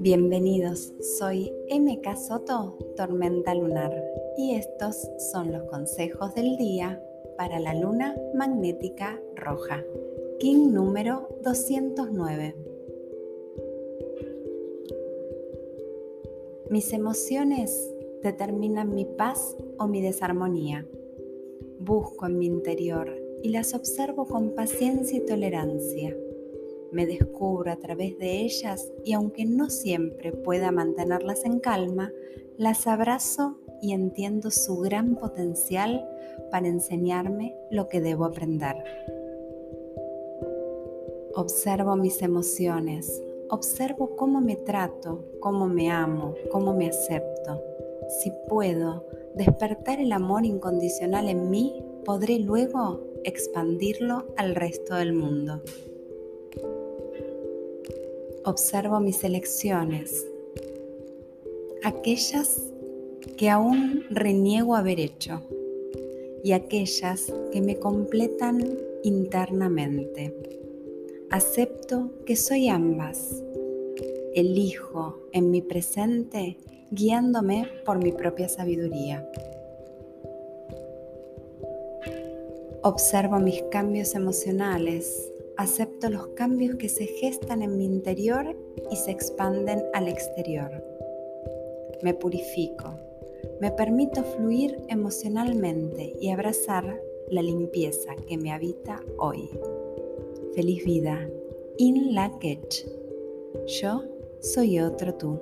Bienvenidos, soy MK Soto, Tormenta Lunar, y estos son los consejos del día para la luna magnética roja, King número 209. Mis emociones determinan mi paz o mi desarmonía. Busco en mi interior y las observo con paciencia y tolerancia me descubro a través de ellas y aunque no siempre pueda mantenerlas en calma, las abrazo y entiendo su gran potencial para enseñarme lo que debo aprender. Observo mis emociones, observo cómo me trato, cómo me amo, cómo me acepto. Si puedo despertar el amor incondicional en mí, podré luego expandirlo al resto del mundo. Observo mis elecciones, aquellas que aún reniego haber hecho y aquellas que me completan internamente. Acepto que soy ambas. Elijo en mi presente guiándome por mi propia sabiduría. Observo mis cambios emocionales acepto los cambios que se gestan en mi interior y se expanden al exterior. Me purifico, me permito fluir emocionalmente y abrazar la limpieza que me habita hoy. Feliz vida. In la Yo soy otro tú.